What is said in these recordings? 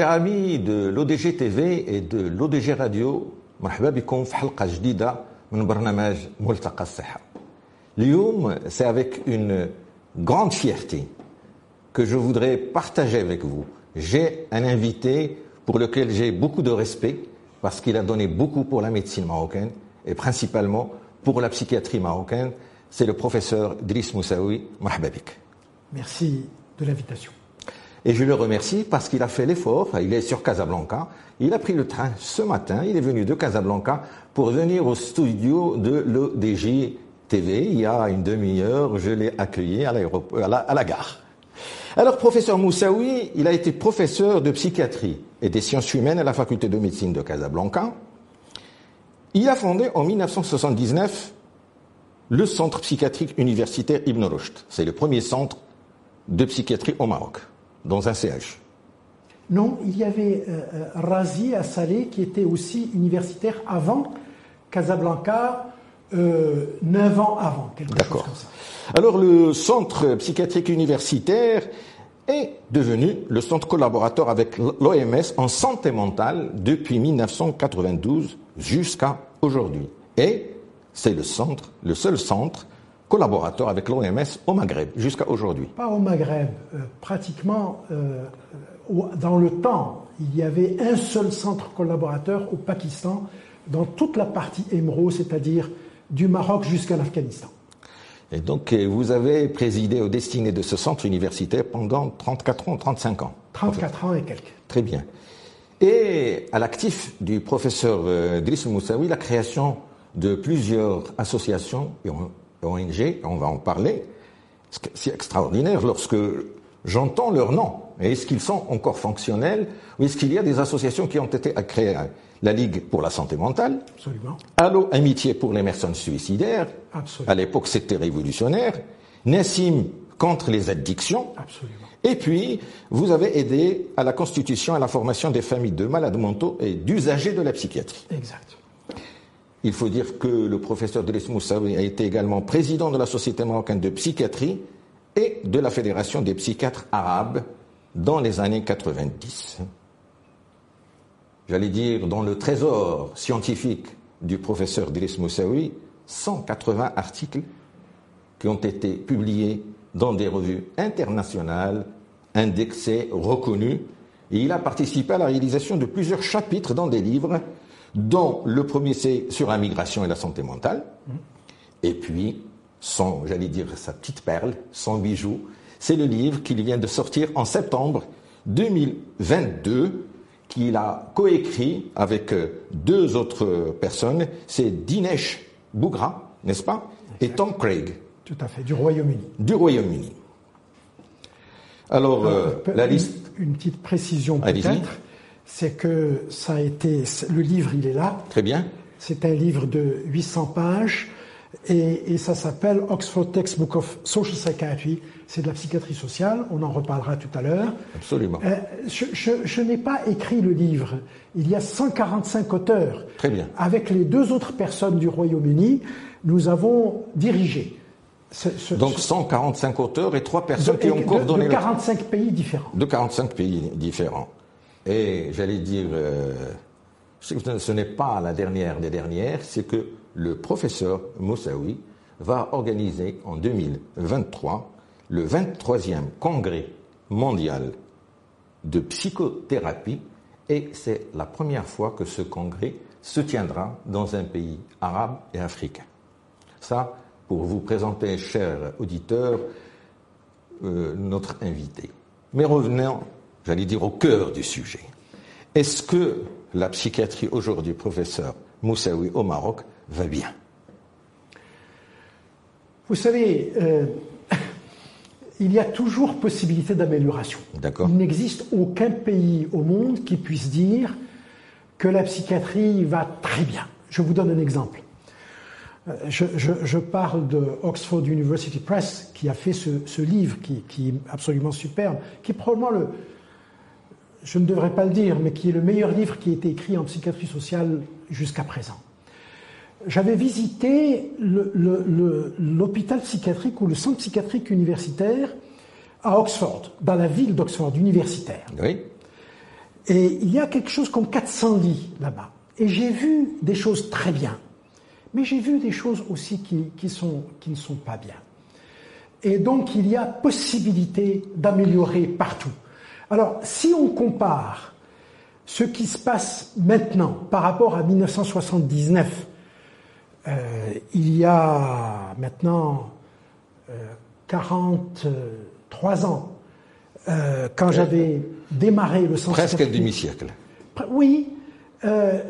Chers amis de l'ODG TV et de l'ODG Radio, مرحبا بكم في حلقة جديدة من برنامج ملتقى الصحة. اليوم c'est avec une grande fierté que je voudrais partager avec vous. J'ai un invité pour lequel j'ai beaucoup de respect parce qu'il a donné beaucoup pour la médecine marocaine et principalement pour la psychiatrie marocaine. C'est le professeur Driss Moussaoui. Marhaba bik. Merci de l'invitation. Et je le remercie parce qu'il a fait l'effort, il est sur Casablanca, il a pris le train ce matin, il est venu de Casablanca pour venir au studio de l'ODJ TV. Il y a une demi-heure, je l'ai accueilli à, la, à la gare. Alors, professeur Moussaoui, il a été professeur de psychiatrie et des sciences humaines à la faculté de médecine de Casablanca. Il a fondé en 1979 le centre psychiatrique universitaire Ibn. C'est le premier centre de psychiatrie au Maroc, dans un CH. Non, il y avait euh, Razi à Salé qui était aussi universitaire avant Casablanca, euh, 9 ans avant, quelque chose D'accord. comme ça. Alors le centre psychiatrique universitaire est devenu le centre collaborateur avec l'OMS en santé mentale depuis 1992 jusqu'à aujourd'hui. Et c'est le centre, le seul centre collaborateur avec l'OMS au Maghreb jusqu'à aujourd'hui. Pas au Maghreb, euh, pratiquement euh, dans le temps, il y avait un seul centre collaborateur au Pakistan dans toute la partie émeraude, c'est-à-dire du Maroc jusqu'à l'Afghanistan. Et donc euh, vous avez présidé aux destinées de ce centre universitaire pendant 34 ans, 35 ans. 34 ans et quelques. Très bien. Et à l'actif du professeur Driss Moussaoui, la création de plusieurs associations et ONG, on va en parler, c'est extraordinaire lorsque j'entends leur nom. Est-ce qu'ils sont encore fonctionnels ou est-ce qu'il y a des associations qui ont été créées La Ligue pour la santé mentale, Absolument. Allo Amitié pour les personnes suicidaires, Absolument. à l'époque c'était révolutionnaire, Nassim contre les addictions, Absolument. et puis, vous avez aidé à la constitution et à la formation des familles de malades mentaux et d'usagers de la psychiatrie. Exact. Il faut dire que le professeur Driss Moussaoui a été également président de la Société marocaine de psychiatrie et de la Fédération des psychiatres arabes dans les années 90. J'allais dire dans le trésor scientifique du professeur Driss Moussaoui, 180 articles qui ont été publiés dans des revues internationales, indexées, reconnues. Et il a participé à la réalisation de plusieurs chapitres dans des livres, dont le premier c'est sur la migration et la santé mentale. Et puis, son, j'allais dire sa petite perle, son bijou, c'est le livre qu'il vient de sortir en septembre 2022, qu'il a coécrit avec euh, deux autres personnes. C'est Dinesh Bougra, n'est-ce pas? Et Tom Craig Tout à fait. Du Royaume-Uni. du Royaume-Uni. Alors, euh, Pe- la une- liste, Une petite précision peut-être, c'est que ça a été. Le livre, il est là. très bien. C'est un livre de 800 pages et, et ça s'appelle Oxford Textbook of Social Psychiatry. C'est de la psychiatrie sociale, on en reparlera tout à l'heure. Absolument. Euh, je je- je n'ai pas écrit le livre. Il y a 145 auteurs. Très bien. Avec les deux autres personnes du Royaume-Uni, nous avons dirigé. ce- ce- Donc ce- 145 auteurs et trois de, personnes qui ont de- coordonné de le- 45 pays différents. de 45 pays différents. Et j'allais dire, euh, ce n'est pas la dernière des dernières, c'est que le professeur Moussaoui va organiser en 2023 le 23e congrès mondial de psychothérapie et c'est la première fois que ce congrès se tiendra dans un pays arabe et africain. Ça, pour vous présenter, chers auditeurs, euh, notre invité. Mais revenons, j'allais dire, au cœur du sujet. Est-ce que la psychiatrie aujourd'hui, professeur Moussaoui au Maroc, va bien? Vous savez, euh, il y a toujours possibilité d'amélioration. D'accord. Il n'existe aucun pays au monde qui puisse dire que la psychiatrie va très bien. Je vous donne un exemple. Euh, Je, je- je parle de Oxford University Press qui a fait ce, ce livre qui, qui est absolument superbe, qui est probablement le, je ne devrais pas le dire, mais qui est le meilleur livre qui a été écrit en psychiatrie sociale jusqu'à présent. J'avais visité l'hôpital psychiatrique ou le centre psychiatrique universitaire à Oxford, dans la ville d'Oxford, universitaire. Oui Et il y a quelque chose comme 400 lits là-bas. Et j'ai vu des choses très bien, mais j'ai vu des choses aussi qui, qui, sont, qui ne sont pas bien. Et donc il y a possibilité d'améliorer partout. Alors si on compare ce qui se passe maintenant par rapport à 1979, euh, il y a maintenant euh, 43 ans, euh, quand j'avais démarré le centre Presque un demi-siècle. Oui, euh,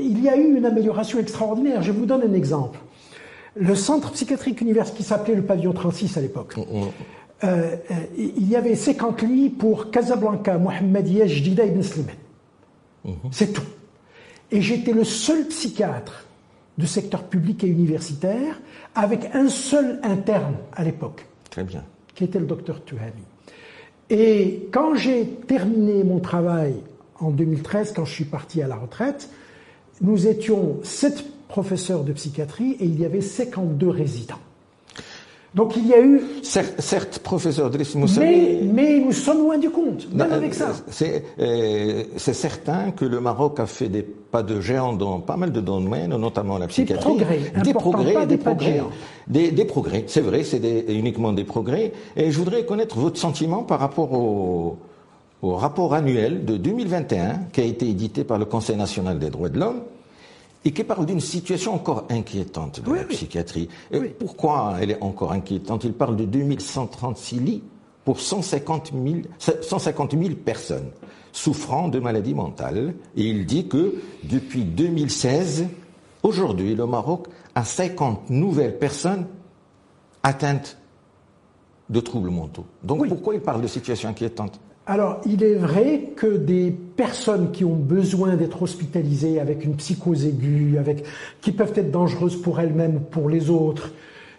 il y a eu une amélioration extraordinaire. Je vous donne un exemple. Le centre psychiatrique universitaire qui s'appelait le pavillon 36 à l'époque, euh, il y avait 50 lits pour Casablanca, Mohamedia, Jdida Ibn Slimane. C'est tout. Et j'étais le seul psychiatre du secteur public et universitaire avec un seul interne à l'époque. Très bien. Qui était le docteur Tuhami. Et quand j'ai terminé mon travail en 2013, quand je suis parti à la retraite, nous étions sept professeurs de psychiatrie et il y avait 52 résidents. Donc il y a eu. Certes, certes professeur de mais, mais nous sommes loin du compte, même avec ça. Euh, c'est certain que le Maroc a fait des pas de géant dans pas mal de domaines, notamment la psychiatrie. Des progrès, des progrès, pas des, des progrès, des, des, progrès. C'est vrai, c'est uniquement des progrès. Et je voudrais connaître votre sentiment par rapport au, au rapport annuel de 2021 qui a été édité par le Conseil national des droits de l'homme et qui parle d'une situation encore inquiétante de la psychiatrie. Et pourquoi elle est encore inquiétante? Il parle de 2136 lits pour 150 000, 150 000 personnes souffrant de maladies mentales. Et il dit que depuis 2016, aujourd'hui, le Maroc a 50 nouvelles personnes atteintes de troubles mentaux. Donc pourquoi il parle de situation inquiétante? Alors, il est vrai que des personnes qui ont besoin d'être hospitalisées avec une psychose aiguë, avec, qui peuvent être dangereuses pour elles-mêmes ou pour les autres,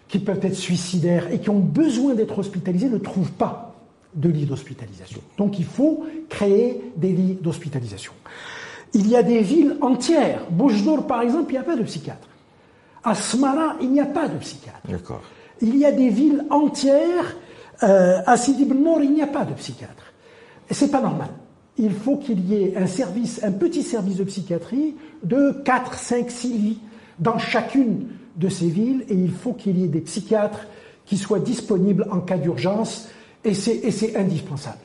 qui peuvent être suicidaires et qui ont besoin d'être hospitalisées ne trouvent pas de lit d'hospitalisation. Donc, il faut créer des lits d'hospitalisation. Il y a des villes entières. Boujdour, par exemple, il n'y a pas de psychiatre. À Smara, il n'y a pas de psychiatre. D'accord. Il y a des villes entières. Euh, à Sidi Nour, il n'y a pas de psychiatre. Et c'est pas normal. Il faut qu'il y ait un service, un petit service de psychiatrie de 4, 5, 6 lits dans chacune de ces villes et il faut qu'il y ait des psychiatres qui soient disponibles en cas d'urgence et c'est indispensable.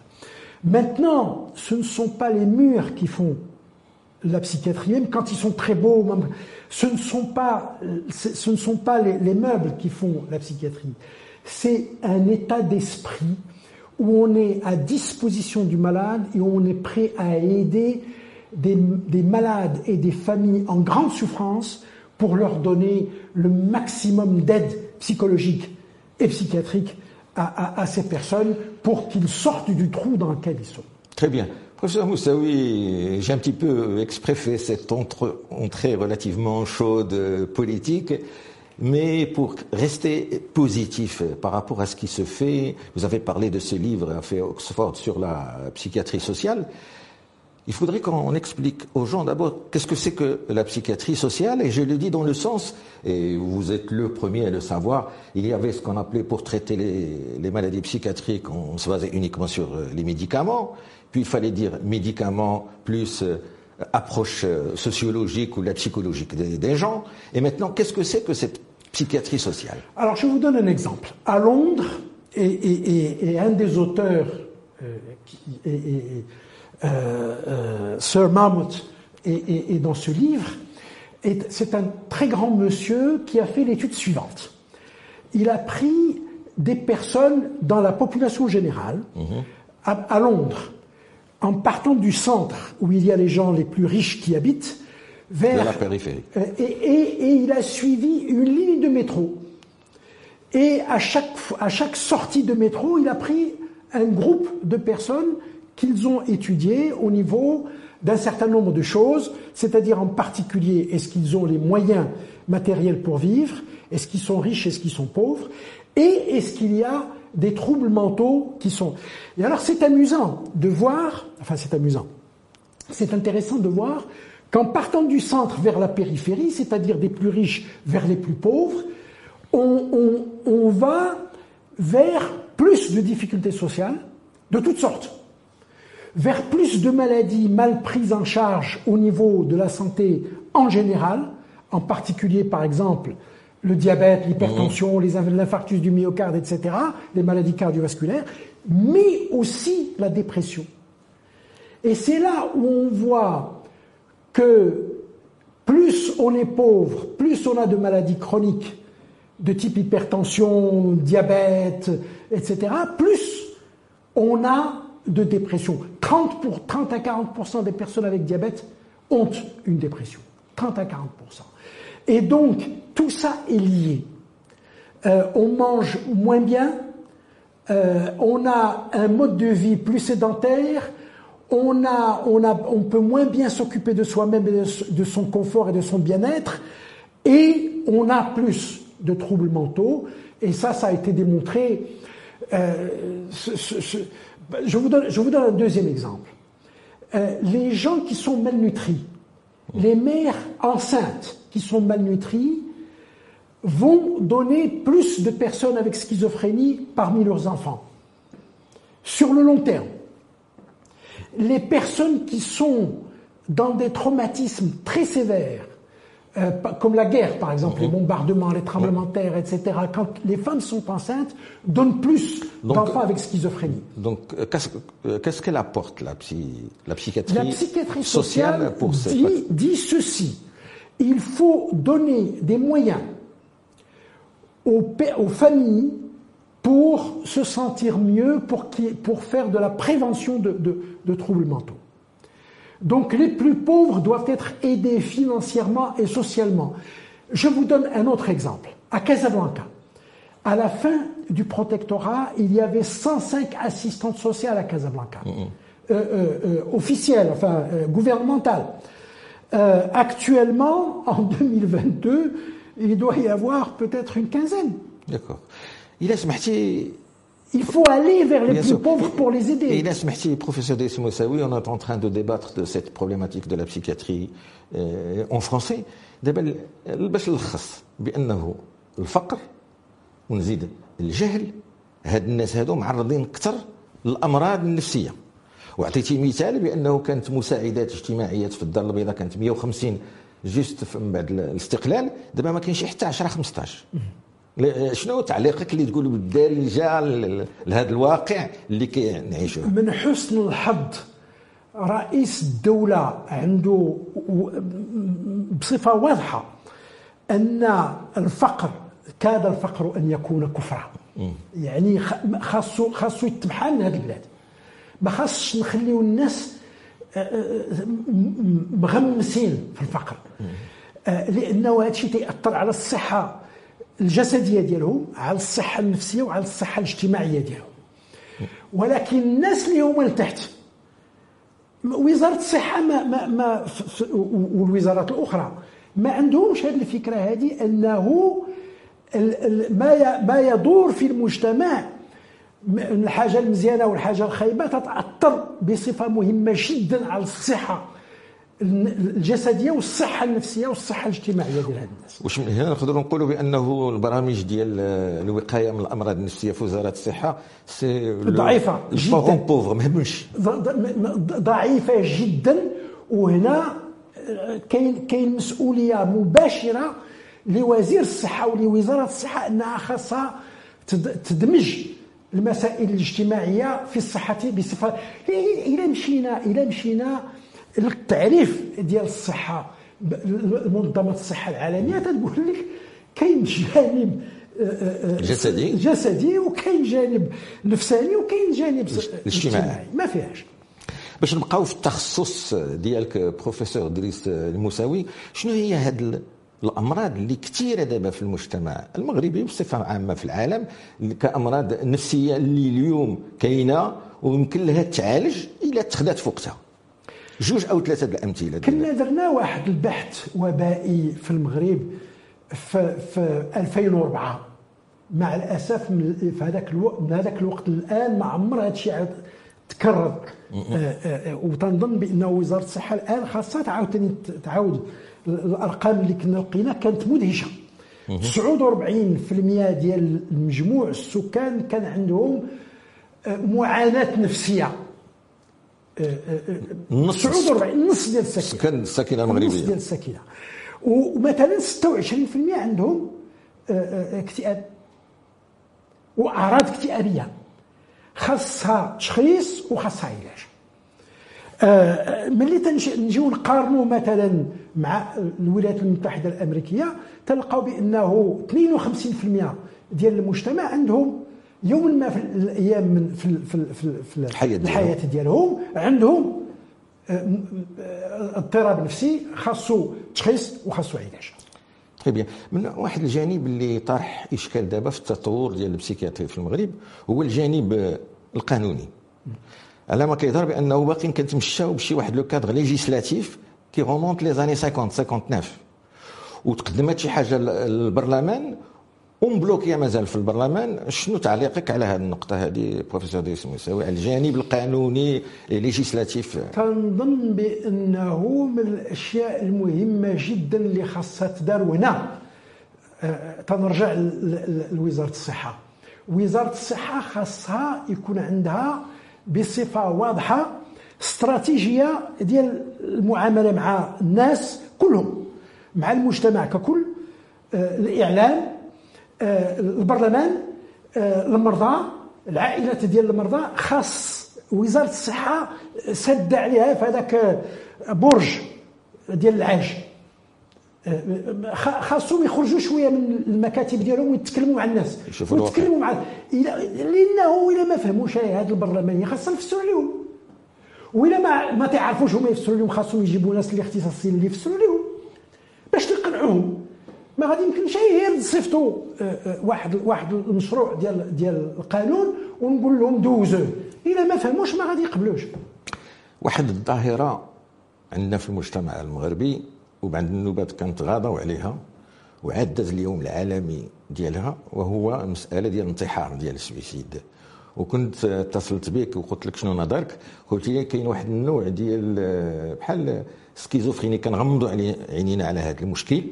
Maintenant, ce ne sont pas les murs qui font la psychiatrie, même quand ils sont très beaux, ce ne sont pas, ce ne sont pas les, les meubles qui font la psychiatrie. C'est un état d'esprit où on est à disposition du malade et où on est prêt à aider des, des, malades et des familles en grande souffrance pour leur donner le maximum d'aide psychologique et psychiatrique à, à, à, ces personnes pour qu'ils sortent du trou dans lequel ils sont. Très bien. Professeur Moussaoui, j'ai un petit peu exprès fait cette entrée relativement chaude politique. Mais pour rester positif par rapport à ce qui se fait, vous avez parlé de ce livre fait Oxford sur la psychiatrie sociale. Il faudrait qu'on explique aux gens d'abord qu'est-ce que c'est que la psychiatrie sociale, et je le dis dans le sens, et vous êtes le premier à le savoir, il y avait ce qu'on appelait pour traiter les, les, maladies psychiatriques, on se basait uniquement sur euh, les médicaments, puis il fallait dire médicaments plus euh, approche euh, sociologique ou la psychologique des, des gens. Et maintenant, qu'est-ce que c'est que cette psychiatrie sociale? Alors, je vous donne un exemple. À Londres, et, et, et un des auteurs, euh, qui, euh, euh, Sir Marmot, est, dans ce livre, c'est un très grand monsieur qui a fait l'étude suivante. Il a pris des personnes dans la population générale, à, à Londres, en partant du centre où il y a les gens les plus riches qui habitent, vers la périphérie. Euh, et, et, et, il a suivi une ligne de métro. Et à chaque, à chaque sortie de métro, il a pris un groupe de personnes qu'ils ont étudiées au niveau d'un certain nombre de choses, c'est-à-dire en particulier est-ce qu'ils ont les moyens matériels pour vivre, est-ce qu'ils sont riches, est-ce qu'ils sont pauvres, et est-ce qu'il y a des troubles mentaux qui sont. Et alors c'est amusant de voir, enfin c'est amusant, c'est intéressant de voir qu'en partant du centre vers la périphérie, c'est-à-dire des plus riches vers les plus pauvres, on, va vers plus de difficultés sociales de toutes sortes. vers plus de maladies mal prises en charge au niveau de la santé en général, en particulier par exemple le diabète, l'hypertension, mmh. l'infarctus du myocarde, etc., les maladies cardiovasculaires, mais aussi la dépression. Et c'est là où on voit que plus on est pauvre, plus on a de maladies chroniques de type hypertension, diabète, etc., plus on a de dépression. 30, pour, 30 à 40% des personnes avec diabète ont une dépression. 30 à 40%. Et donc, tout ça est lié. Euh, on mange moins bien, euh, on a un mode de vie plus sédentaire, on, a, on, a, on peut moins bien s'occuper de soi-même et de, son confort et de son bien-être, et on a plus de troubles mentaux, et ça, ça a été démontré. Euh, je, vous donne, je vous donne un deuxième exemple. les gens qui sont malnutris, les mères enceintes qui sont malnutries vont donner plus de personnes avec schizophrénie parmi leurs enfants. Sur le long terme, les personnes qui sont dans des traumatismes très sévères, euh, comme la guerre par exemple, les mhm. bombardements, les tremblements de terre, etc., quand les femmes sont enceintes, donnent plus d'enfants avec schizophrénie. Donc, euh, euh, qu'est-ce qu'elle apporte, la, la, psychiatrie La psychiatrie sociale, pour dit, dit ceci. Il faut donner des moyens aux, aux familles pour se sentir mieux, pour, pour faire de la prévention de, de troubles mentaux. Donc les plus pauvres doivent être aidés financièrement et socialement. Je vous donne un autre exemple. À Casablanca, à la fin du protectorat, il y avait 105 assistantes sociales à Casablanca, euh, euh, euh, officielles, enfin gouvernementales. actuellement, en 2022, il doit y avoir peut-être une quinzaine. D'accord. Il a il faut aller vers les plus pauvres pour les aider. Et là, professeur Moussaoui, on est en train de débattre de cette problématique de la psychiatrie euh, en français. دابا باش نلخص بانه الفقر ونزيد الجهل هاد الناس هادو معرضين اكثر للامراض النفسيه وعطيتي مثال بأنه كانت مساعدات اجتماعيات في الدار البيضاء كانت 150 جوست من بعد الاستقلال دابا ما كاينش حتى 10 15 شنو تعليقك اللي تقول بالدارجه لهذا الواقع اللي كنعيشوه؟ من حسن الحظ رئيس الدولة عنده بصفة واضحة أن الفقر كاد الفقر أن يكون كفرا. يعني خاصو خاصو يتبحال هذه البلاد. ما خاصش نخليو الناس آه، آه، مغمسين في الفقر. آه، لأنه هذا الشيء تأثر على الصحة الجسدية ديالهم على الصحة النفسية وعلى الصحة الاجتماعية ديالهم. ولكن الناس اللي هما لتحت وزارة الصحة ما ما ما والوزارات الأخرى ما عندهمش هذه الفكرة هذه أنه ما ما يدور في المجتمع الحاجة المزيانة والحاجة الخايبة تتأثر بصفة مهمة جدا على الصحة الجسدية والصحة النفسية والصحة الاجتماعية ديال هاد الناس. واش من هنا نقدروا نقولوا بأنه البرامج ديال الوقاية من الأمراض النفسية في وزارة الصحة سي ضعيفة جدا. بوفر ما يهمش ضعيفة جدا. وهنا كاين كاين مسؤولية مباشرة لوزير الصحة ولوزارة الصحة أنها خاصها تدمج المسائل الاجتماعية في الصحة بصفه إلى مشينا إلى مشينا التعريف ديال الصحة منظمة الصحة العالمية تقول لك كاين جانب آه، آه، آه، جسدي. جسدي وكاين جانب نفساني وكاين جانب اجتماعي. ما فيهاش. باش نبقاو في التخصص ديالك بروفيسور دريس الموساوي شنو هي هاد الأمراض اللي كثيره دابا في المجتمع المغربي بصفه عامة في العالم كأمراض نفسية اللي اليوم كاينة ويمكن لها تعالج إلا تخدات في وقتها جوج أو ثلاثة الامثله كنا درنا واحد البحث وبائي في المغرب في, في 2004 مع الأسف في هذاك الوقت من هذاك الوقت الان ما عمر هذا الشيء تكرر. آه، آه، آه، وتنظن بان وزارة الصحة الآن خاصها تعاود تعاود الأرقام اللي كنا لقينا كانت مدهشة. 49% ديال المجموع السكان كان عندهم معاناة نفسية. النص سعود وربع النص ديال السكنه سكن السكنه المغربية. ديال السكنه ومثلا 26% عندهم آه، آه، اكتئاب. وأعراض اكتئابية. خاصها تشخيص وخاصها علاج. آه، ملي نجيو نقارنوا مثلا مع الولايات المتحدة الأمريكية تلقاو بأنه 52% ديال المجتمع عندهم يوم ما في الأيام من في في في, في الحياة ديالهم. الحياة ديالهم عندهم آه، آه، اضطراب نفسي خاصو تشخيص وخاصو علاج. بيان. من واحد الجانب اللي طرح إشكال دابا في التطور ديال البسيكياتري في المغرب هو الجانب آه، القانوني. على ما كيظهر بأنه باقي كنتمشاو بشي واحد le cadre législatif qui remonte les années 50 59 وتقدمت شي حاجة للبرلمان ومبلوكية مازال في البرلمان. شنو تعليقك على هذه النقطة هذه بروفيسور دريس موساوي على الجانب القانوني législatif؟ كنظن بأنه من الأشياء المهمة جدا اللي خاصها تدار وهنا آه، تنرجع لوزارة الصحة. وزارة الصحة خاصها يكون عندها بصفة واضحة استراتيجية ديال المعاملة مع الناس كلهم مع المجتمع ككل آه، الإعلام آه، البرلمان آه، المرضى العائلات ديال المرضى خاص وزارة الصحة سد عليها في هذاك برج ديال العاج. خاصهم يخرجوا شوية من المكاتب ديالهم ويتكلموا مع الناس. ويتكلموا مع لأنه إلا ما فهموش هذا البرلمانية خاصنا نفسروا لهم. وإلا ما ما تعرفوش هما يفسروا لهم خاصهم يجيبوا ناس اللي اختصاصيين اللي يفسروا لهم باش تقنعوهم. ما غادي يمكنش غير نصيفطوا آه، آه، واحد واحد المشروع ديال ديال القانون ونقول لهم دوزوه إلا ما فهموش ما غادي يقبلوش. واحد الظاهرة عندنا في المجتمع المغربي وبعد النوبات كنتغاضوا عليها وعاد داز اليوم العالمي ديالها وهو المسألة ديال الانتحار ديال ال suicide وكنت اتصلت بك وقلت لك شنو نظرك؟ قلت لي كاين واحد النوع ديال بحال schizophrénie كنغمضوا عينينا على هذا المشكل.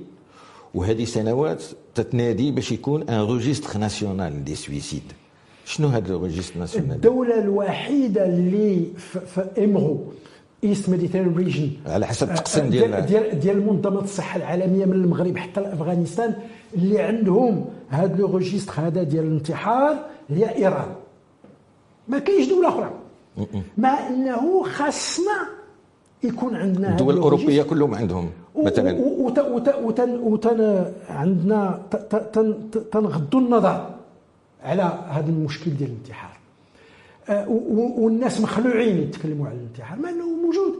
وهذه سنوات تتنادي باش يكون un registre national des suicides شنو هذا ال registre national؟ الدولة الوحيدة اللي في EMRO East Mediterranean Region على حسب التقسيم آه، ديال ديال ديال منظمة الصحة العالمية من المغرب حتى لافغانستان اللي عندهم هذا le registre هذا ديال الانتحار هي إيران. ما كاينش دولة أخرى. مع إنه خاصنا يكون عندنا الدول الأوروبية. كلهم عندهم مثلا. وتن وتن عندنا تنغضوا النظر على هذا المشكل ديال الانتحار. آه، والناس مخلوعين يتكلموا على الانتحار مع إنه موجود.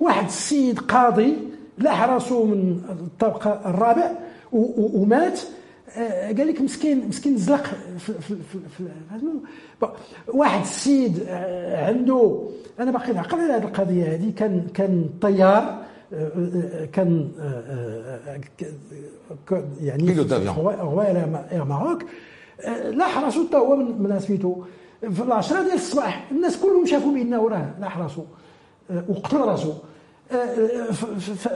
واحد السيد قاضي لاح راسه من الطبقة الرابع ومات. آه، قال لك مسكين مسكين زلق في في واحد السيد آه، عنده أنا باقي نعقل على هذه القضية هذه. كان كان طيار آه، كان يعني غوايه اير ماروك. لاح راسو حتى هو من من سميتو في العشرة ديال الصباح الناس كلهم شافوا بانه راه لاح راسو آه، وقتل راسو. آه، آه،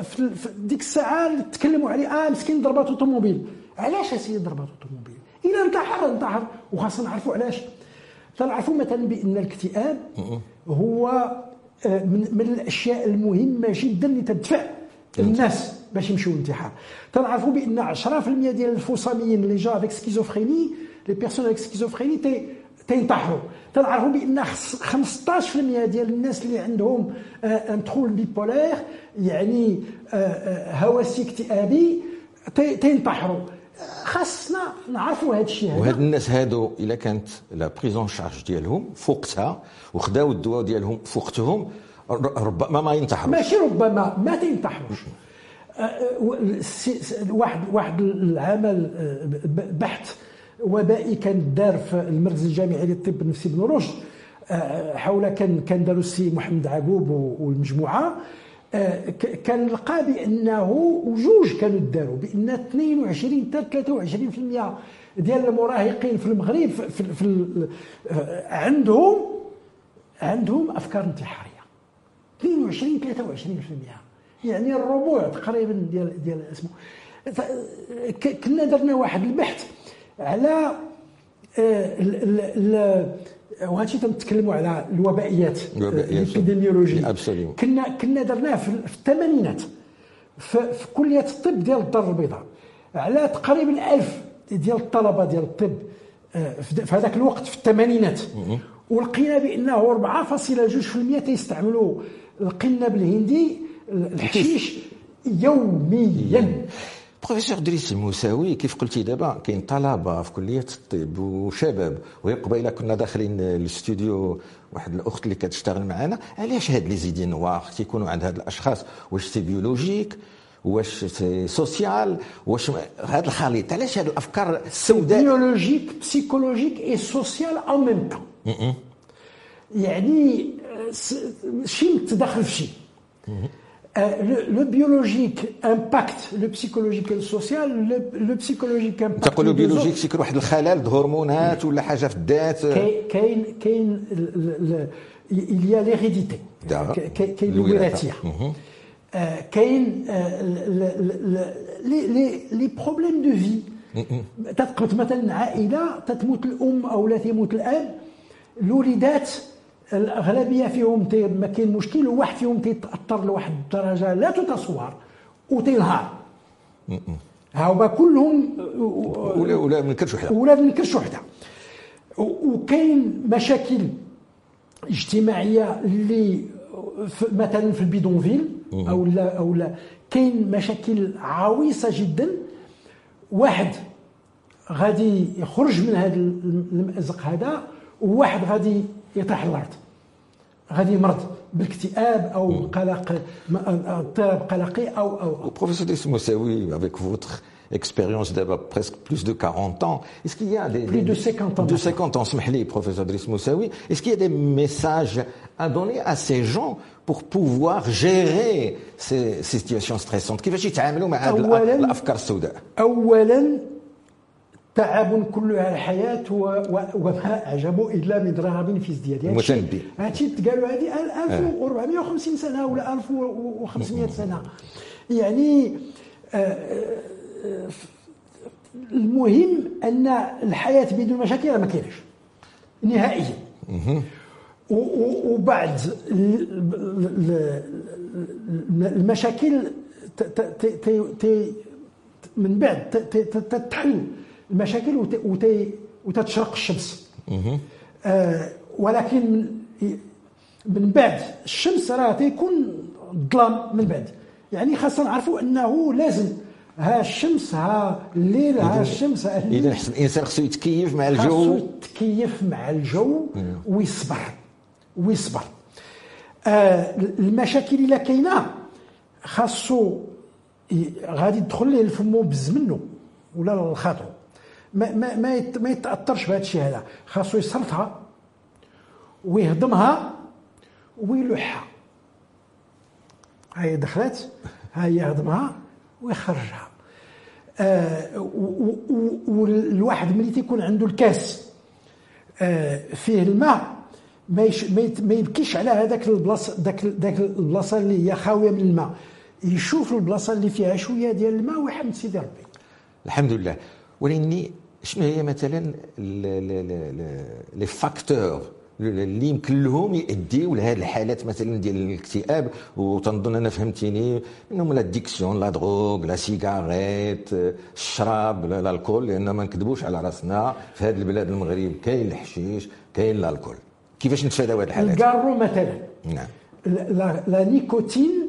في ديك الساعة اللي تكلموا عليه آه مسكين ضربات أوتوموبيل. علاش اسيدي ضربات أوتوموبيل؟ الا انتحر انتحر وخاصنا نعرفوا علاش. تنعرفوا مثلا بأن الاكتئاب هو من من الأشياء المهمة جدا اللي تدفع الناس باش يمشيو للانتحار. تنعرفوا بأن 10% ديال الفصاميين اللي جا avec schizophrénie les personnes avec schizophrénie تي تينتحروا تنعرفوا بأن خص- 15% ديال الناس اللي عندهم un trouble bipolaire يعني آه، آه، هوسي اكتئابي تي- تينتحروا خاصنا نعرفوا هذا الشيء هذا. وهاد الناس هادو إلا كانت la prise en charge ديالهم فوقتها وخداو الدواء ديالهم فوقتهم ربما ما ينتحروش ماشي ربما ما آه، آه، س- واحد واحد العمل آه، بحث وبائي كان دار في المركز الجامعي للطب النفسي بن رشد. آه، حول كان كان داروا السي محمد عقوب والمجموعة. آه، كان لقى بأنه وجوج كانوا داروا بأن 22 حتى 23% ديال المراهقين في المغرب في, في, آه، عندهم عندهم أفكار انتحارية. 22 23% يعني الربع تقريبا ديال ديال اسمه. كنا درنا واحد البحث. على آه، ال- ال- ال- وهادشي تنتكلموا على الوبائيات. الإبيديميولوجي. كنا كنا درناه في, الثمانينات في, كلية الطب ديال الدار البيضاء على تقريبا ألف ديال الطلبة ديال الطب آه، في هذاك الوقت في الثمانينات. ولقينا بأنه 4.2% تيستعملوا القنب الهندي الحشيش يوميا. بروفيسور دريس الموساوي كيف قلتي دابا؟ كاين طلبة في كلية الطب وشباب وقبيله كنا داخلين الاستوديو واحد الأخت اللي كتشتغل معنا علاش هاد les idées noires؟ تيكونوا عند هاد الأشخاص. واش c'est biologique؟ واش c'est social؟ واش هاد الخليط؟ علاش هاد الأفكار السوداء؟ biologique psychologique et social en même temps يعني آه، شي متداخل في شي. le biologique impacte le psychologique ال social le psychologique impacte تقولوا biologique سيكون واحد الخلل هرمونات ولا حاجة في الذات. كاين كاين il y a l'hérédité. كاين. الوراثيه كاين لي لي لي بروبليم دو في تتقبط مثلا عائله تتموت الام أو لا تموت الاب الوليدات الأغلبية فيهم تي- ما كاين مشكل وواحد فيهم تيتاثر لواحد الدرجة لا تتصور وتنهار هاهما كلهم ولا ولا ما كانش وحدة. ولاد من كرش وحدة. وكاين مشاكل اجتماعية اللي مثلا في البيدونفيل أو لا أو لا. كاين مشاكل عويصه جدا. واحد غادي يخرج من هذا المأزق هذا وواحد غادي يطيح الارض غادي يمرض بالاكتئاب او قلق م- اضطراب قلقي او او, أو. Professeur Driss Moussaoui, avec votre expérience d'abord presque plus de 40 ans, est-ce qu'il y a des... Plus des- de 50 ans De maintenant. 50 ans, Smehli, professeur Driss Moussaoui, est-ce qu'il y a des messages à donner à ces gens pour pouvoir gérer ces, ces situations stressantes كيفاش يتعاملوا مع هذه أولاً- الافكار السوداء اولا تعب كلها. و... وما أعجبه إلا من رغب في ازدياد. المتنبي. هادشي قالوا هذه 1450 سنة ولا 1500 سنة. يعني آه، آه، المهم أن الحياة بدون مشاكل ما كاينش. نهائيا. وبعد ال- ال- ال- المشاكل من بعد تتحل. المشاكل وت- وت- وتتشرق الشمس. آه، ولكن من- بعد الشمس راه تيكون الظلام من بعد. يعني خاصنا نعرفوا أنه لازم ها الشمس ها الليل ها الشمس ها الليل. إذا حسن الانسان خصو يتكيف مع الجو. يتكيف مع الجو ويصبر. ويصبر. آه المشاكل اللي كاينة خاصو غادي يدخل ليه الفمو بز منه ولا الخاطر ما ما ما, ما يتأثرش بهذا الشيء هذا. خاصو يصرفها ويهضمها ويلوحها. هاي دخلت هاي يهضمها ويخرجها. آه، والواحد ملي تيكون عنده الكاس آه، فيه الماء ما ما, يبكيش على هذاك البلاصه ذاك ذاك البلاصة اللي هي خاوية من الماء. يشوف البلاصة اللي فيها شوية ديال الماء ويحمد سيدي ربي. الحمد لله. ولكن شنو هي مثلا les facteurs؟ اللي يمكن لهم يؤديوا لهذه الحالات مثلا ديال الاكتئاب. وتنظن أنا فهمتيني منهم l'addiction la drogue la cigarette الشراب l'alcool لأن ما نكذبوش على رأسنا. في هذه البلاد المغرب كاين الحشيش كاين alcool كيفاش نتفاداو هذه الحالات؟ الكارو مثلا. نعم. la, la nicotine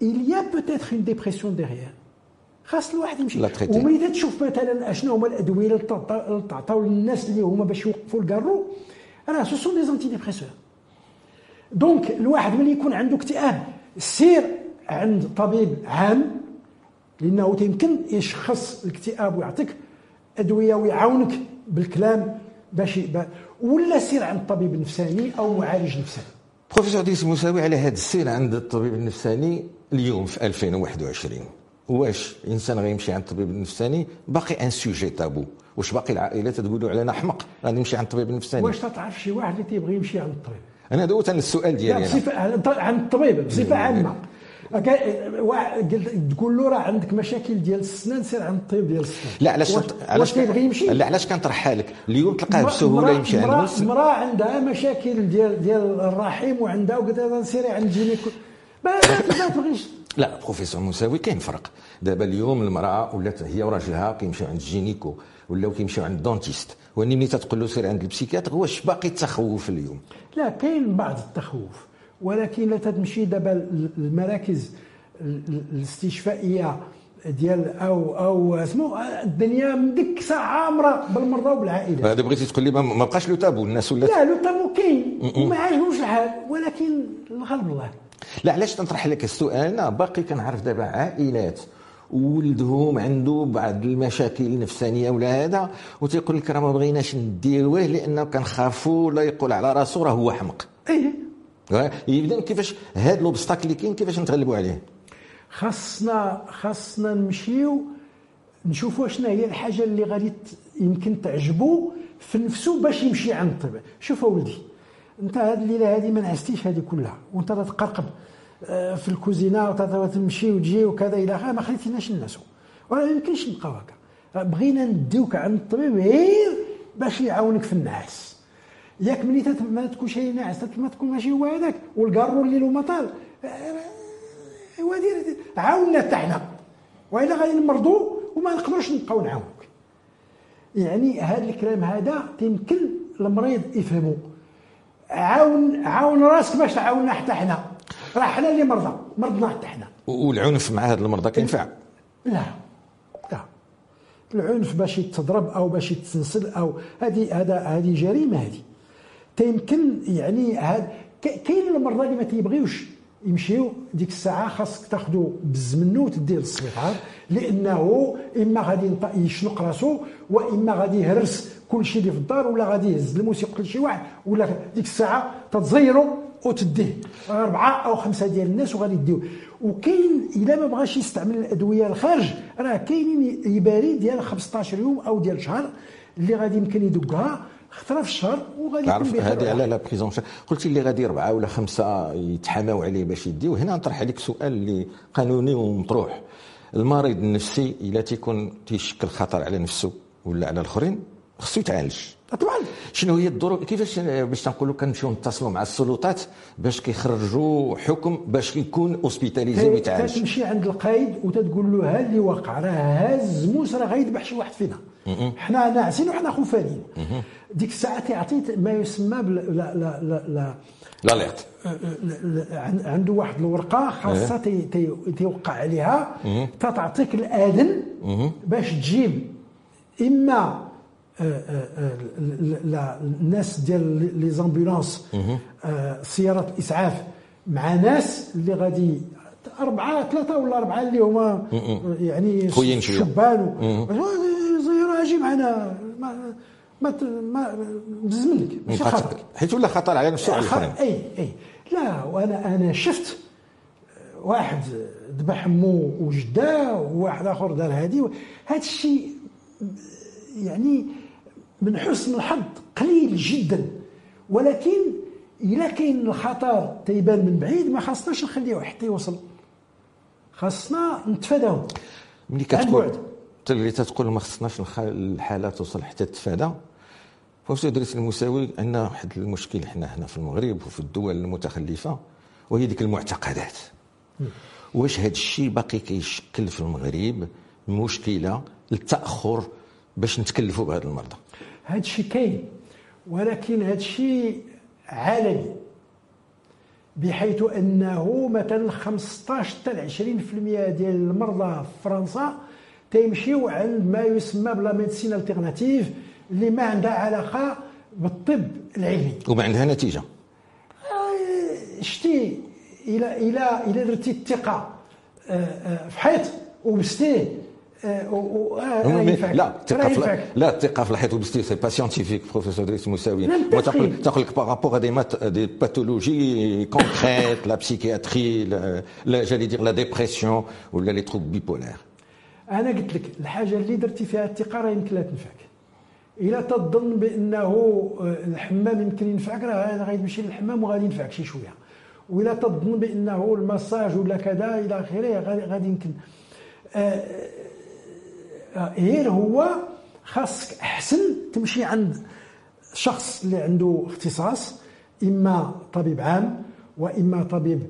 il y a peut-être une dépression derrière. خاص الواحد يمشي. وملي تشوف مثلا أشنو هما الأدوية اللي تعطاو للناس اللي هما باش يوقفوا الكارو راه ce sont des anti donc الواحد ملي يكون عنده اكتئاب سير عند طبيب عام لأنه يمكن يشخص الاكتئاب ويعطيك أدوية ويعاونك بالكلام باش ولا سير عند طبيب نفساني أو معالج نفساني بروفيسور دريس موساوي على هذا السير عند الطبيب النفساني اليوم في 2021 واش الانسان غيمشي عند الطبيب النفساني باقي un sujet tabou واش باقي العائلات تقولوا علينا حمق غادي نمشي عند الطبيب النفساني واش تعرف شي واحد اللي تيبغي يمشي عند الطبيب؟ أنا doute أنا السؤال ديالي بصفه عند الطبيب بصفة عامة. تقول له راه عندك مشاكل ديال السنان سير عند الطبيب ديال السنان. لا علاش علاش كيبغي يمشي؟ لا علاش كنطرحها لك اليوم تلقاه بسهولة يمشي عند المراه عندها مشاكل ديال ديال الرحم وعندها وقلت لها سيري عند ال gynéco ما تبغيش. لا بروفيسور مساوي كاين فرق. دابا اليوم المرأة ولات هي وراجلها كيمشيو عند ال gynéco ولاو كيمشيو عند ال dentiste. واني ملي تقول له سير عند ال psychiatre واش باقي التخوف اليوم؟ لا كاين بعض التخوف. ولكن لا تمشي دابا المراكز الاستشفائية ديال أو أو سمو الدنيا من ديك الساعة عامرة بالمرضى وبالعائلات هذا بغيتي تقول لي ما بقاش لو تابو الناس ولات. لا لو تابو كاين. وما عاجبوش الحال ولكن الغالب الله. لا علاش تنطرح لك السؤال؟ أنا باقي كنعرف دابا عائلات. ولدهم عنده بعض المشاكل النفسانية ولا هذا وتيقول لك راه ما بغيناش نديروه لأنه كنخافوا لا يقول على راسو راه هو حمق. إيه. اذا كيفاش هذا لوبستاكل اللي كاين كيفاش نتغلبوا عليه؟ خاصنا خاصنا نمشيو نشوفوا شنو هي الحاجة اللي غادي يمكن تعجبو في نفسه باش يمشي عند الطبيب شوف اولدي انت هذه الليلة هذه ما نعستيش هذه كلها. وانت تقرقب آه، في الكوزينة وتمشي وتجي وكذا إلى آخره ما خليتيناش الناس. ولا يمكنش نبقاو هكا. بغينا نديوك عند الطبيب غير باش يعاونك في النعاس. ياك ملي ما تكونش هي ناعس ما تكون ماشي هو هذاك. والقارو الليل وما طال عاوننا حتى حنا. وإلا غادي نمرضوا وما نقدروش نبقاو نعاونوك. يعني هذا الكلام هذا يمكن المريض يفهمه عاون عاون راسك باش تعاوننا حتى حنا. راه حنا اللي مرضى مرضنا حتى حنا. والعنف مع هاد المرضى كينفع؟ لا لا. العنف باش يتضرب أو باش يتسنسل أو هذه هذا هذه جريمة هذه تيمكن يعني هاد كاين المرضى اللي ما تيبغيوش يمشيو ديك الساعة خاصك تاخذو بالزمنو وتديه للسبيطار لأنه إما غادي يشنق راسو وإما غادي يهرس كل شيء اللي في الدار ولا غادي يهز الموسيقى لشي واحد ولا ديك الساعة تتزيرو وتديه. أربعة أو خمسة ديال الناس وغادي يديو. وكاين إلا ما بغاش يستعمل الأدوية الخارج راه كاينين يباري ديال 15 يوم أو ديال شهر اللي غادي يمكن يدقها خطره في الشهر وغادي تعرف هذه على la prison قلتي اللي غادي اربعه ولا خمسة يتحاماو عليه باش يديو. هنا نطرح عليك سؤال اللي قانوني ومطروح. المريض النفسي إلا تيكون تيشكل خطر على نفسه ولا على الآخرين خصو يتعالج. طبعا. شنو هي الظروف كيفاش باش تنقولوا كنمشيو نتصلوا مع السلطات باش كيخرجوا حكم باش يكون hospitalisé ويتعالج. تمشي عند القايد وتقول له ها اللي وقع راه هاز موس راه غيذبح شي واحد فينا. حنا ناعسين وحنا خوفانين. ديك الساعة تعطي ما يسمى بلا لا لا لا l'alerte عنده واحد الورقة خاصة تي تي تيوقع عليها. تعطيك الآذن باش تجيب إما الناس ديال les ambulances سيارات الاسعاف مع ناس اللي غادي اربعه ثلاثة ولا اربعه اللي هما يعني شبان أجي معنا ما ما ما بزملك ماشي حيت ولا خطر على نفسه على اي اي لا وأنا أنا شفت واحد ذبح مو وجداه وواحد اخر دار هذه هذا الشيء يعني من حسن الحظ قليل جدا. ولكن إلا كاين الخطر تيبان من بعيد ما خاصناش نخليه حتى يوصل. خاصنا نتفاداو. ملي كتقول اللي تتقول ما خصناش الحالة توصل حتى تتفادى. فوسط ادريس المساوي عندنا واحد المشكل حنا هنا في المغرب وفي الدول المتخلفة وهي ديك المعتقدات. واش هذا الشيء باقي كيشكل في المغرب مشكلة التاخر باش نتكلفوا بهذا المرضى؟ هذا الشيء كاين ولكن هذا الشيء عالمي بحيث أنه مثلا 15 حتى 20% ديال المرضى في فرنسا تيمشيو عند ما يسمى ب la médecine alternative اللي ما عندها علاقة بالطب العلمي. وما عندها نتيجة. آه، شتي إلى إلى إلى درتي الثقة آه، آه، في حيط وبستيه. لا الثقه لا الثقه في الحيط c'est pas scientifique professeur دريس موساوي تقول لك باغابوغ دي مات دي باثولوجي كونكريت لا بسيكياتري لا جالي دير لا ديبرسيون ولا لي تروب بيبولار أنا قلت لك الحاجة اللي درتي فيها الثقه راه يمكن لا تنفعك. إلا تظن بأنه الحمام يمكن ينفعك راه غادي تمشي للحمام وغادي ينفعك شي شوية. وإلا تظن بأنه المساج ولا كذا إلى آخره غادي يمكن. غير هو خاصك أحسن تمشي عند شخص اللي عنده اختصاص إما طبيب عام وإما طبيب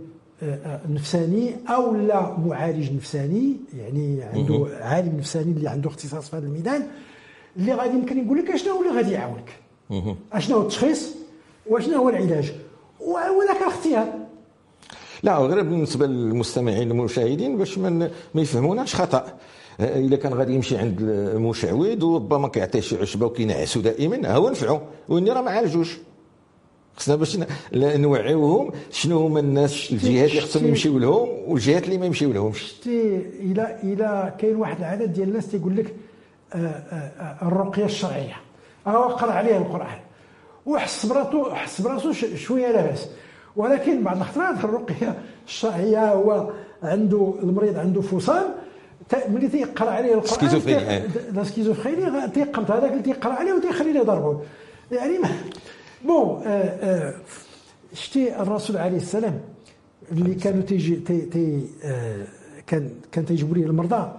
نفساني أو لا معالج نفساني يعني عنده عالم نفساني اللي عنده اختصاص في هذا الميدان اللي غادي يمكن يقول لك أشنو اللي غادي يعاونك؟ أشنو هو التشخيص وأشنو هو العلاج؟ وذاك الاختيار لا غير بالنسبة للمستمعين المشاهدين باش ما يفهموناش خطأ. اذا كان غادي يمشي عند المشعوذ وربما كيعطيه شي عشبة وكينعسو دائما. هو نفعو. وإني راه ما عالجوش خصنا باش نوعيوهم شنو هما الناس الجهات اللي خصهم يمشيو لهم والجهات اللي ما يمشيو لهمش شتي إلى إلى كاين واحد العدد ديال الناس تيقول لك آه، آه، آه، الرقية الشرعية. هو قرا عليه القرآن. وحس براسو حس براسو شوية لاباس. ولكن بعض الاختراعات الرقية الشرعية هو عنده المريض عنده فصام ملي تيقرأ عليه القرآن schizophrénie la schizophrénie تيقمت هذاك اللي تيقرأ عليه وتيخليه يضربه. يعني bon آه، آه، شتي الرسول عليه السلام اللي كانوا تيجي تي تي آه، كان كان تيجيبوا ليه المرضى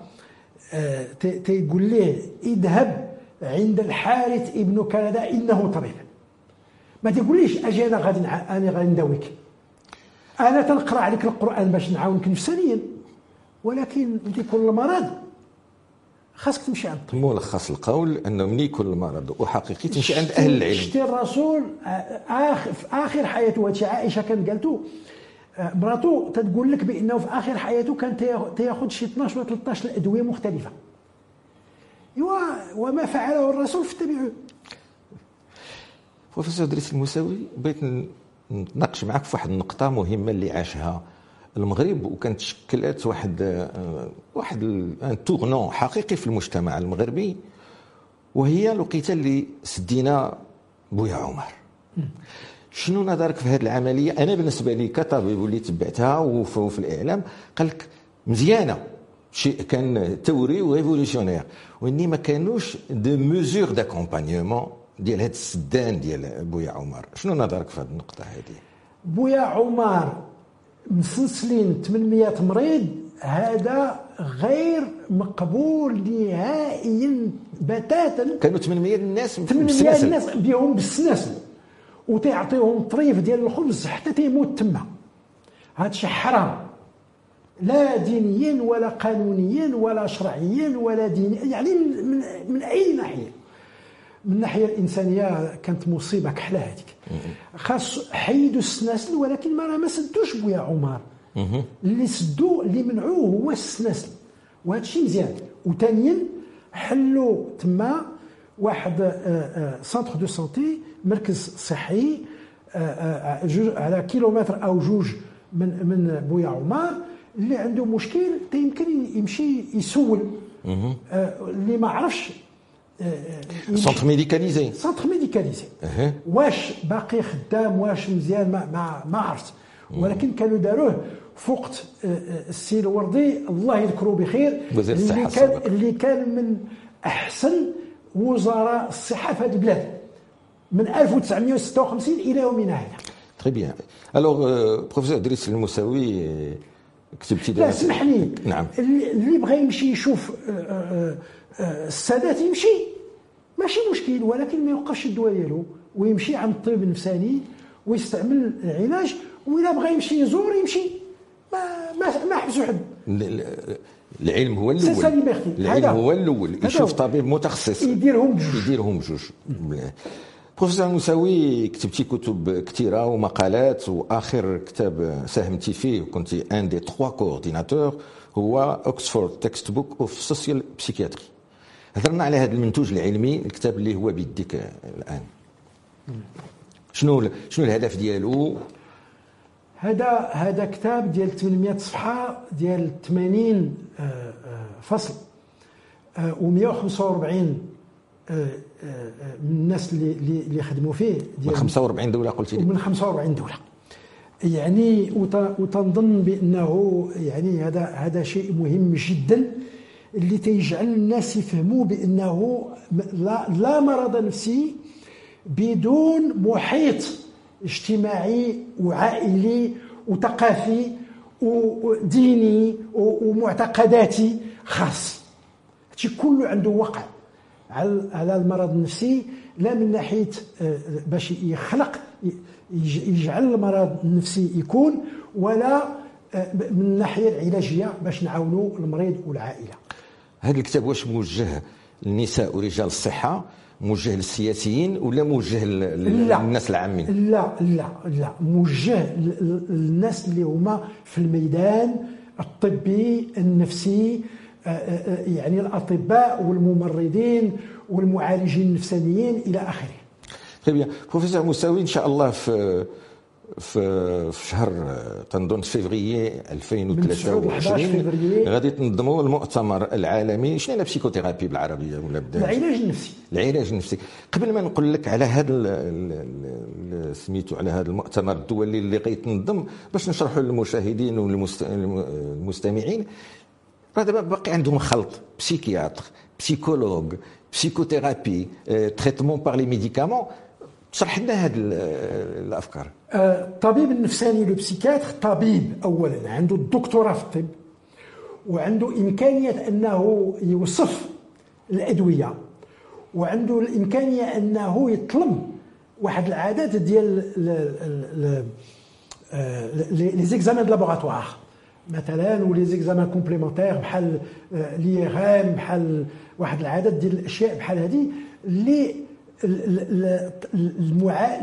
تيقول ليه اذهب عند الحارث ابن كندا إنه طبيب. ما تقوليش أجي أنا غادي أنا غادي نداويك؟ أنا تنقرأ عليك القرآن باش نعاونك نفسانيا. ولكن كل مرض. خاصك تمشي عند الطبيب. ملخص القول أنه ملي يكون المرض وحقيقي تمشي عند أهل العلم. شتي الرسول اخر في آخر حياته هادشي عائشة كانت قالته مراتو تتقول لك بأنه في آخر حياته كان تياخذ شي 12 ولا 13 ادويه مختلفة. وما فعله الرسول فاتبعوه. بروفيسور دريس المساوي بغيت نتناقش معك في واحد النقطة مهمة اللي عاشها المغرب وكانت شكلت واحد واحد ان تورنون حقيقي في المجتمع المغربي وهي الوقيته اللي سدينا بويا عمر. شنو نظرك في هذه العملية؟ أنا بالنسبة لي كطبيب واللي تبعتها وفي الإعلام قال لك مزيانة. شيء كان توري وريفولوسيونير وإني ما كانوش دو ميزور داكومبانيومون ديال هذا السدان ديال بويا عمر. شنو نظرك في هذه النقطة هذه بويا عمر مسلسلين 800 مريض هذا غير مقبول نهائيا بتاتا. كانوا 800 الناس 800 الناس بهم بالسناسل وتعطيهم طريف ديال الخبز حتى تيموت تما. هذا شيء حرام. لا دينيا ولا قانونيا ولا شرعيا ولا دينيا يعني من, من, من أي ناحية. من الناحيه الإنسانية كانت مصيبة كحلة هذيك. خاص حيدوا السناسل ولكن ما ما سدوش بويا عمر. اللي سدوا اللي منعوه هو السناسل وهذا الشيء مزيان. وثانيا حلوا تما واحد centre de santé مركز صحي آه، آه، على كيلومتر أو جوج من من بويا عمر. اللي عنده مشكل يمكن يمشي يسول. آه، اللي ما عرفش سونتر ميديكاليزي سونتر ميديكاليزي واش باقي خدام واش مزيان ما ما, ما عرفت. ولكن كانوا داروه فوق آه، آه، السي الوردي الله يذكره بخير وزير الصحة اللي كان اللي كان من أحسن وزراء الصحة في هذه البلاد من 1956 إلى يومنا هذا très bien alors professeur ادريس المساوي كتبتي لا اسمح لي. نعم. اللي بغى يمشي يشوف آه، السادات يمشي. ماشي مشكل ولكن ما يوقفش الدواء ديالو ويمشي عند الطبيب النفساني ويستعمل العلاج واذا بغى يمشي يزور يمشي. ما ما ما حبسوا حد. العلم هو الأول. العلم هو الأول. يشوف طبيب متخصص. يديرهم بجوج. يديرهم بجوج. بروفيسور موساوي كتبتي كتب كثيرة ومقالات وآخر كتاب ساهمتي فيه كنت un des trois coordinateurs هو Oxford Textbook of Social Psychiatry هضرنا على هذا المنتوج العلمي الكتاب اللي هو بيديك الآن. شنو شنو الهدف ديالو؟ هذا هذا كتاب ديال 800 صفحة ديال 80 آه، آه، فصل و145 من الناس اللي اللي خدموا فيه. من 45 دولة قلت لي؟ من 45 دولة. يعني وتنظن بأنه يعني هذا هذا شيء مهم جدا. اللي تيجعل الناس يفهموا بأنه لا, لا مرض نفسي بدون محيط اجتماعي وعائلي وثقافي وديني ومعتقداتي خاص. هادشي كله عنده وقع على المرض النفسي لا من ناحية آه، باش يخلق يجعل المرض النفسي يكون ولا آه، من الناحية العلاجية باش نعاونوا المريض والعائلة. هذا الكتاب واش موجه للنساء ورجال الصحة؟ موجه للسياسيين ولا موجه للناس العامين؟ لا لا لا. موجه للناس اللي هما في الميدان الطبي النفسي آه، آه، يعني الأطباء والممرضين والمعالجين النفسانيين إلى آخره. طيب بروفيسور مساوي ان شاء الله في في شهر تنظن فيفري 2023 غادي تنظموا المؤتمر العالمي. شنو هي psychothérapie بالعربية ولا العلاج النفسي. العلاج النفسي. قبل ما نقول لك على هذا سميتو على هذا المؤتمر الدولي اللي غيتنظم باش نشرحوا للمشاهدين والمستمعين راه دابا باقي عندهم خلط. psychiatre psychologue psychothérapie traitement par les médicaments شرح لنا هذه الأفكار. الطبيب آه، النفساني لو طبيب اولا عنده الدكتوراه في الطب وعنده إمكانية أنه يوصف الأدوية وعنده الإمكانية أنه يطلب واحد العدد ديال les examens laboratoires مثلا و les examens complémentaires بحال les IRM بحال واحد العدد ديال الأشياء بحال هذه اللي المع...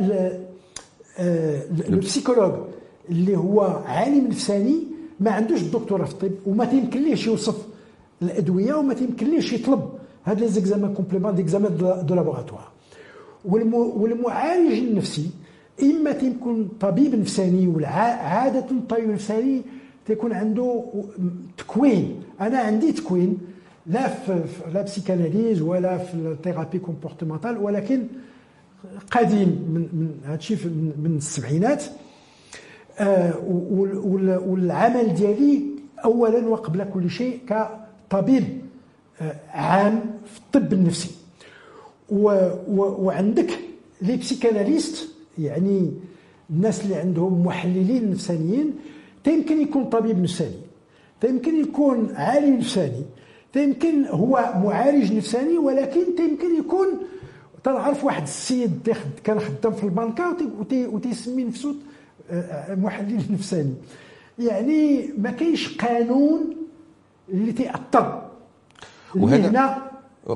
ال psychologue آه، اللي هو عالم نفساني ما عندوش الدكتوراه في الطب وما تيمكنليش يوصف الأدوية وما تيمكنليش يطلب هاد les examens complémentaires d'examens de laboratoire والمعالج النفسي إما تيكون طبيب نفساني ولا عادة الطبيب النفساني تيكون عنده تكوين. أنا عندي تكوين لا في la psychanalyse ولا في ال thérapie comportementale ولكن قديم من من هادشي من السبعينات. آه والعمل ديالي اولا وقبل كل شيء كطبيب آه عام في الطب النفسي. وعندك لي بسيكاناليست يعني الناس اللي عندهم محللين نفسانيين. يمكن يكون طبيب نفساني يمكن يكون عالم نفساني. يمكن هو معالج نفساني ولكن يمكن يكون تنعرف واحد السيد كان خدام في البنكة وتيسمي نفسه آه، محلل نفساني. يعني ما كاينش قانون اللي تيأثر. المهنة.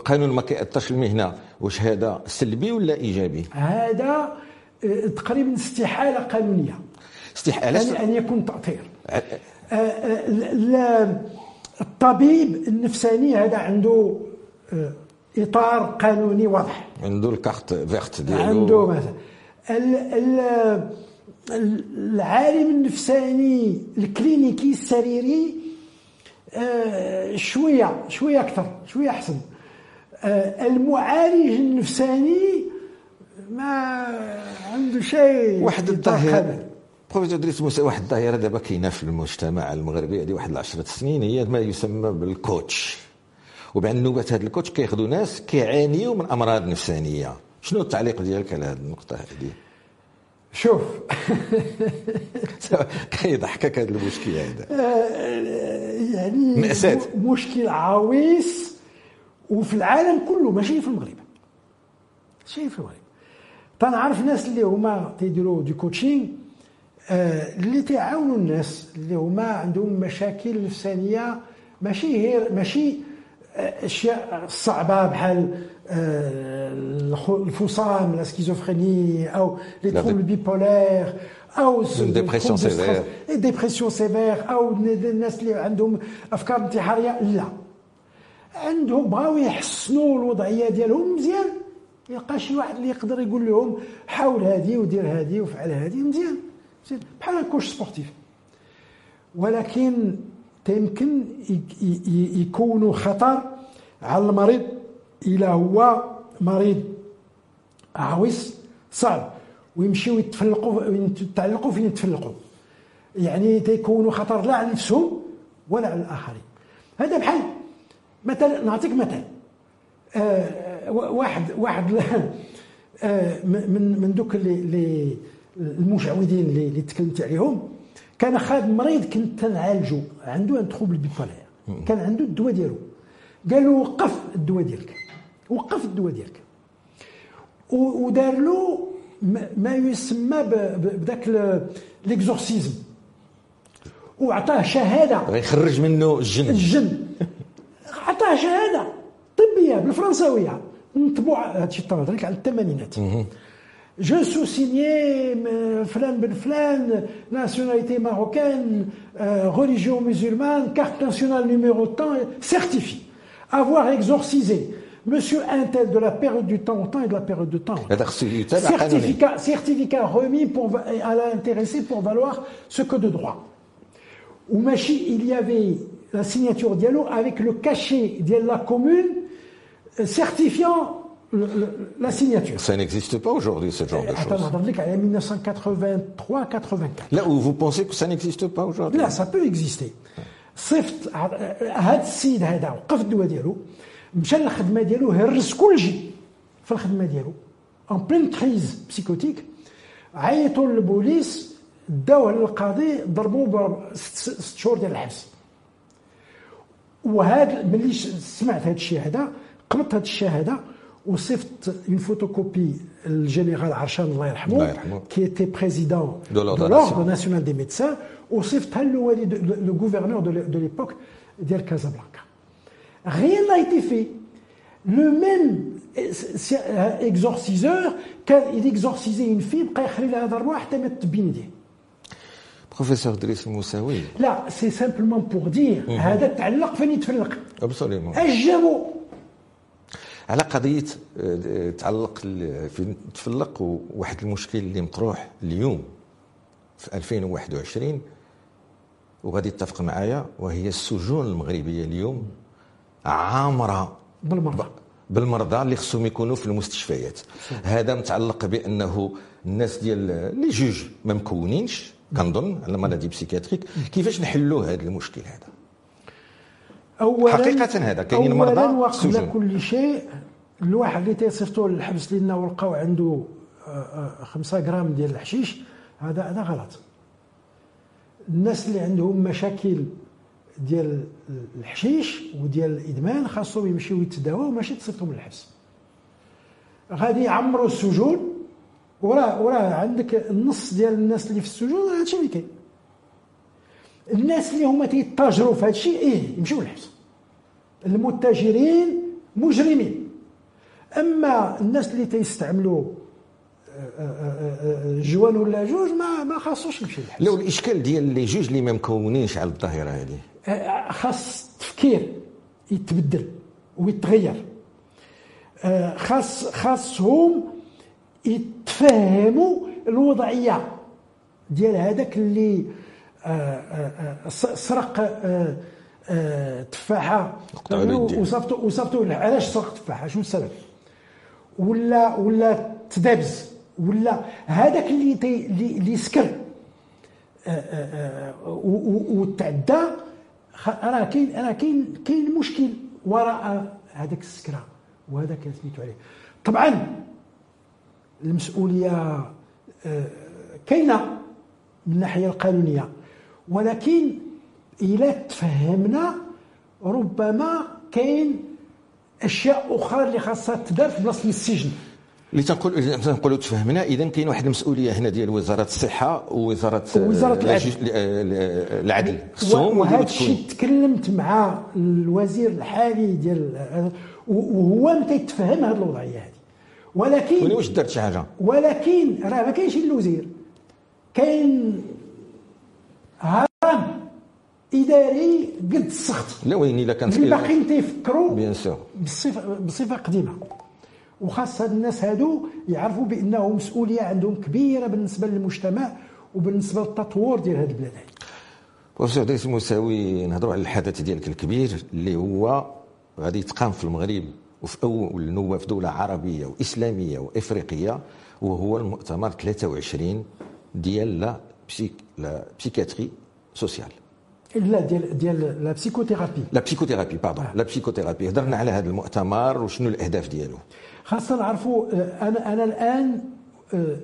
قانون ما كيأثرش المهنة. واش هذا سلبي ولا إيجابي؟ هذا آه، تقريبا استحالة قانونية. استحالة؟ يعني أن يكون تأثير. آه، الطبيب النفساني هذا عنده آه، إطار قانوني واضح. عنده الكارت فيرت ديالو. عنده مثلا. العالم النفساني الكلينيكي السريري آه، شوية شوية أكثر شوية أحسن. آه، المعالج النفساني ما عنده شيء واحد الظاهره بروفيسور إدريس موسى واحد الظاهرة دابا كاينة في المجتمع المغربي هذه واحد العشرة سنين هي ما يسمى بالكوتش. وبعد نوبات هذا الكوتش كياخذوا ناس كيعانيوا من أمراض نفسانية. شنو التعليق ديالك على هذه النقطة هذه شوف. كيضحكك هذا المشكل هذا. آه، يعني مأساة. مشكل عويص وفي العالم كله ماشي في المغرب. ماشي في المغرب. تنعرف ناس اللي هما تيديروا دي كوتشينغ آه، اللي تيعاونوا الناس اللي هما عندهم مشاكل نفسانية ماشي هي ماشي آه، أشياء صعبة بحال آه، الفصام la schizophrénie أو les troubles bipolaires أو dépression sévère dépression sévère أو الناس اللي عندهم أفكار انتحارية لا. عندهم بغاو يحسنوا الوضعية ديالهم مزيان. يلقى شي واحد اللي يقدر يقول لهم حاول هذه ودير هذه وفعل هذه مزيان. بحال coach sportif. ولكن يمكن يكونوا خطر على المريض إلى هو مريض عويص صعب ويمشيو يتفلقوا يتعلقوا فين يتفلقوا. يعني تيكونوا خطر لا على نفسهم ولا على الآخرين. هذا بحال مثلا نعطيك مثال آه واحد واحد آه من من دوك اللي المشعوذين اللي, اللي تكلمت عليهم كان خادم مريض كنت نعالجو عنده un trouble bipolaire كان عنده الدواء ديالو. قال له وقف الدواء ديالك. وقف الدواء ديالك. ودار له ما يسمى بذاك l'exorcisme وعطاه شهادة. غيخرج منه الجن. الجن. عطاه شهادة طبية بالفرنساوية. نطبع هادشي طبعا على الثمانينات. Je sous-signais euh, Flan Ben Flan, nationalité marocaine, euh, religion musulmane, carte nationale numéro temps, certifié. Avoir exorcisé Monsieur Intel de la période du temps au temps et de la période de temps. Certificat, certificat remis pour, à l'intéressé pour valoir ce que de droit. Oumachi, il y avait la signature Diallo avec le cachet de la commune euh, certifiant le, le, la signature. Ça n'existe pas aujourd'hui, ce genre de choses. Attends, attendez, en 1983-84. Là où vous pensez que ça n'existe pas aujourd'hui Là, ça peut exister. صفت هذا السيد هذا وقف الدواء ديالو مشى للخدمه ديالو هرس كلشي في الخدمه ديالو اون بلين كريز بسيكوتيك عيطوا للبوليس داوه للقاضي ضربوه ست شهور ديال الحبس وهذا ملي سمعت هذا الشيء هذا قبضت هذه الشهاده وصيفط une photocopie الجنرال عرشان الله يرحمه, الله يرحمه. qui était président de l'Ordre national des médecins وصيفطها للوالي le gouverneur de l'époque ديال Casablanca rien n'a été fait. Le même exorciseur كان il exorcisait une fille بقى يخلي لها ضربه حتى ما تبين يديه بروفيسور دريس الموساوي là c'est simplement pour dire هذا تعلق فين يتفلق absolument اش جابوا على قضية تعلق في تفلق واحد المشكل اللي مطروح اليوم في 2021 وغادي يتفق معايا وهي السجون المغربية اليوم عامرة بالمرضى. بالمرضى اللي خصهم يكونوا في المستشفيات. هذا متعلق بأنه الناس ديال لي جوج ما مكونينش كنظن على مالادي بسيكاتريك. كيفاش نحلوا هذا المشكل هذا؟ اولا حقيقة هذا كاينين مرضى وقبل كل شيء الواحد اللي تيصيفطوا للحبس لنا ولقاو عنده 5 غرام ديال الحشيش هذا هذا غلط. الناس اللي عندهم مشاكل ديال الحشيش وديال الإدمان خاصهم يمشيو يتداواو ماشي تصيفطهم للحبس. غادي يعمروا السجون وراه وراه عندك النص ديال الناس اللي في السجون هادشي اللي كاين. الناس اللي هما تيتاجروا في هادشي إيه يمشيو للحبس. المتاجرين مجرمين. أما الناس اللي تيستعملوا جوان ولا جوج ما ما خاصوش يمشي للحبس. لو الإشكال ديال لي جوج اللي ما مكونينش على الظاهرة هذه. خاص التفكير يتبدل ويتغير. خاص خاصهم يتفهموا الوضعية ديال هذاك اللي سرق تفاحة. وصفتو وصفتو علاش سرق تفاحة؟ شنو السبب؟ ولا ولا تدابز ولا هذاك اللي اللي سكر. وتعدى راه كاين راه كاين كاين مشكل وراء هذاك السكرة وهذاك سميتو عليه. طبعا المسؤولية كاينة من الناحية القانونية. ولكن إلى تفهمنا ربما كاين أشياء أخرى اللي خاصها تدار في بلاصة السجن. اللي تنقول تنقولوا تفهمنا إذا كاين واحد المسؤولية هنا ديال وزارة الصحة ووزارة وزارة العدل. العدل. خصهم وهذا الشيء تكلمت مع الوزير الحالي ديال وهو ما تيتفهم هذه الوضعية هذه. ولكن واش درت شي حاجة؟ ولكن راه ما كاينش الوزير. كاين هرم إداري قد السخط لا وين إلا كانت اللي باقيين تيفكروا bien sûr. بصفه بصفة قديمة. وخاص هاد الناس هادو يعرفوا بانه مسؤولية عندهم كبيرة بالنسبة للمجتمع وبالنسبة للتطور ديال هذه البلاد. هذه بروفيسور دريس موساوي نهضروا على الحدث ديالك الكبير اللي هو غادي يتقام في المغرب وفي أول نواه في دولة عربية وإسلامية وإفريقية وهو المؤتمر 23 ديال la la psychiatrie sociale لا ديال ديال la psychothérapie la psychothérapie pardon la psychothérapie هضرنا على هذا المؤتمر وشنو الأهداف ديالو. خاصة نعرفوا آه، أنا أنا الآن آه،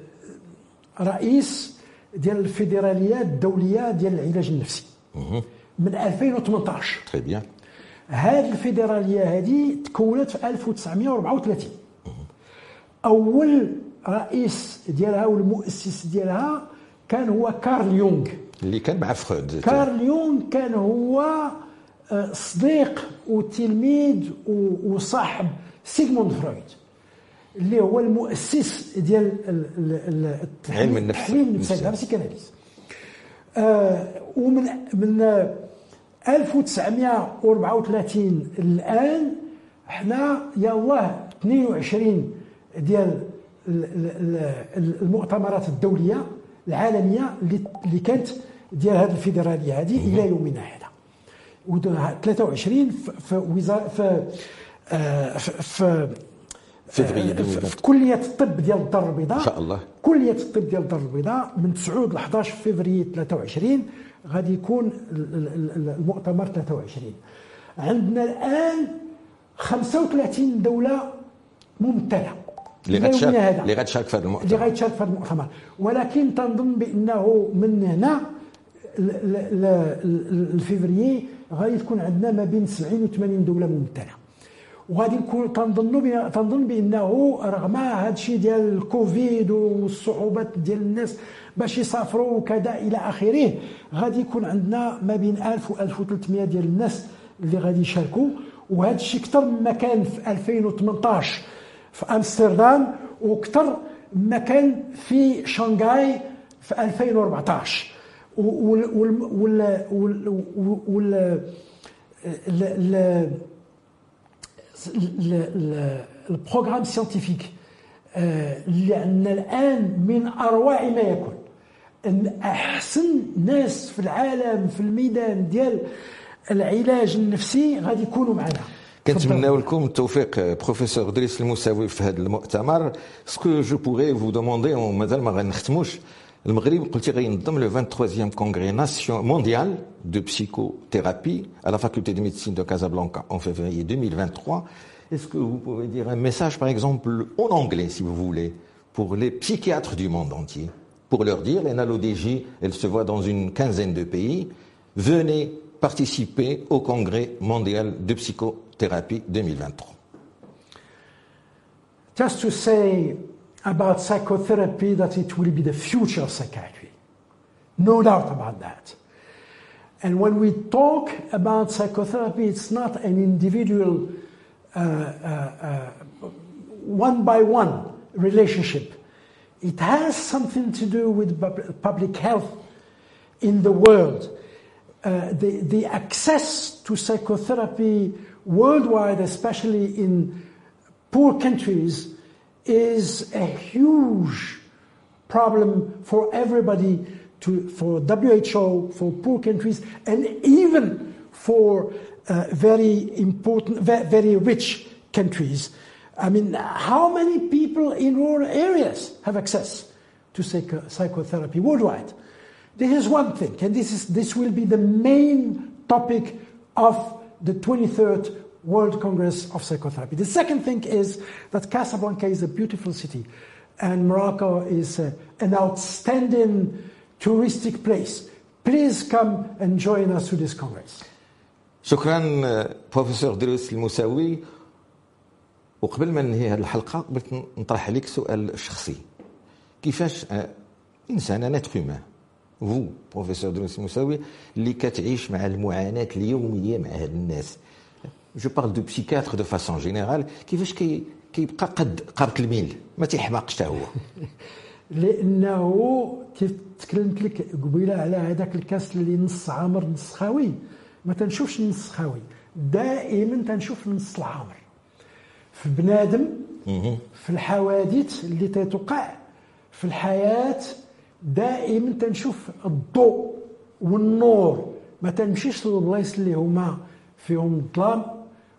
رئيس ديال الفيدراليه الدولية ديال العلاج النفسي. من 2018 très bien هذه الفيدرالية هذه تكونت في 1934 أول رئيس ديالها والمؤسس ديالها كان هو كارل يونغ اللي كان مع فرويد كارل يونغ كان هو آه، صديق وتلميذ وصاحب سيغموند فرويد اللي هو المؤسس ديال علم النفس. التحليل النفسي النفسي. هذا psychanalyse آه، ومن من 1934 الآن إحنا يا الله 22 ديال ال- ال- ال- المؤتمرات الدولية العالمية اللي اللي كانت ديال هذه الفيدرالية هذه إلى يومنا هذا و 23 في في وزاره في آه، في- في آه، في- 2020. في كلية الطب ديال الدار البيضاء إن شاء الله. كلية الطب ديال الدار البيضاء من 9 ل 11 فبراير 23 غادي يكون ال- ال- ال- المؤتمر 23 عندنا الآن 35 دولة ممثله اللي غتشارك. اللي غتشارك في هذا اللي المؤتمر غيتشارك في هذا المؤتمر. ولكن تنظن بأنه من هنا ل- ل- ل- لفيفري غادي تكون عندنا ما بين 70 و 80 دولة ممثله وغادي نكون بنا- تنظن بأنه رغم هذا الشيء ديال الكوفيد والصعوبات ديال الناس باش يسافروا وكذا إلى آخره غادي يكون عندنا ما بين 1000 و 1300 ديال الناس اللي غادي يشاركوا. وهذا الشيء أكثر مما كان في 2018 في أمستردام وأكثر مما كان في شنغهاي في 2014 وال وال وال وال وال ال- ال- ال- ال- ال programme scientifique اللي عندنا الآن من أروع ما يكون أن أحسن ناس في العالم في الميدان ديال العلاج النفسي غادي يكونوا معنا. كنتمناو لكم التوفيق بروفيسور دريس المساوي في هذا المؤتمر سكو جو بوغي فو دوموندي ومازال ما غنختموش المغرب قلتي غينظم لو 23 كونغري ناسيون مونديال دو psychothérapie à la faculté de médecine de Casablanca en février 2023. Est-ce que vous pouvez dire un message, par exemple, en anglais, si vous voulez, pour les psychiatres du monde entier Pour leur dire, l'NLODJ, elle se voit dans une quinzaine de pays, venez participer au congrès mondial de psychothérapie 2023. just to say about psychotherapy that it will be the future of psychiatry. No doubt about that. And when we talk about psychotherapy, it's not an individual uh, uh, uh, one by one relationship. It has something to do with public health in the world. Uh, the, the access to psychotherapy worldwide, especially in poor countries, is a huge problem for everybody, to, for WHO, for poor countries, and even for uh, very important, very rich countries. I mean, how many people in rural areas have access to psycho- psychotherapy worldwide? This is one thing, and this, is, this will be the main topic of the 23rd World Congress of Psychotherapy. The second thing is that Casablanca is a beautiful city, and Morocco is uh, an outstanding touristic place. Please come and join us to this Congress. شكرا آه، بروفيسور دروس المساوي وقبل ما ننهي هذه الحلقه بغيت نطرح عليك سؤال شخصي كيفاش آه، انسان انا هيومان فو بروفيسور دروس المساوي اللي كتعيش مع المعاناة اليومية مع هاد الناس. je parle de psychiatre de façon générale كيفاش كي كيبقى قد قرط الميل؟ ما تيحماقش حتى هو. لأنه كيف تكلمت لك قبيلة على هذاك الكاس اللي نص عامر نص خاوي. ما تنشوفش النص خاوي. دائما تنشوف النص العامر. في بنادم في الحوادث اللي تتوقع في الحياة دائما تنشوف الضوء والنور. ما تمشيش للبلايص اللي هما فيهم الظلام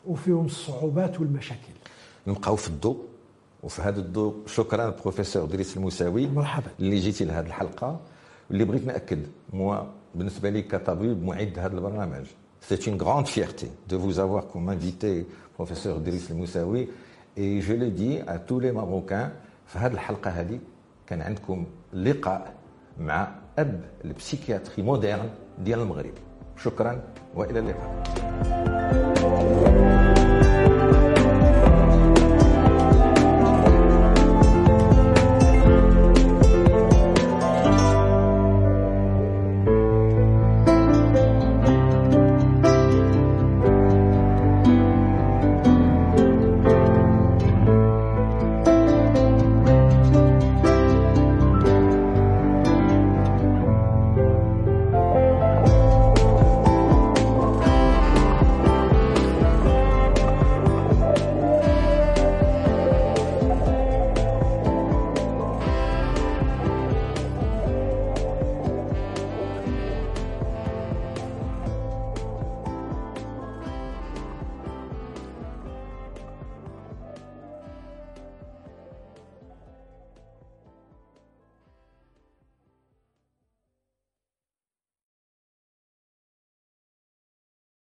وفيهم الصعوبات والمشاكل. نبقاو في الضوء. وفي هذا الضوء شكرا بروفيسور دريس الموساوي مرحبا. اللي جيتي لهذه الحلقة. واللي بغيت نأكد موا بالنسبة لي كطبيب معد هذا البرنامج. C'est une grande fierté de vous avoir comme invité, professeur Driss El Et je le dis à tous les Marocains, في هذه الحلقة هذه كان عندكم لقاء مع أب ال psychiatrie moderne ديال المغرب. شكرا وإلى اللقاء.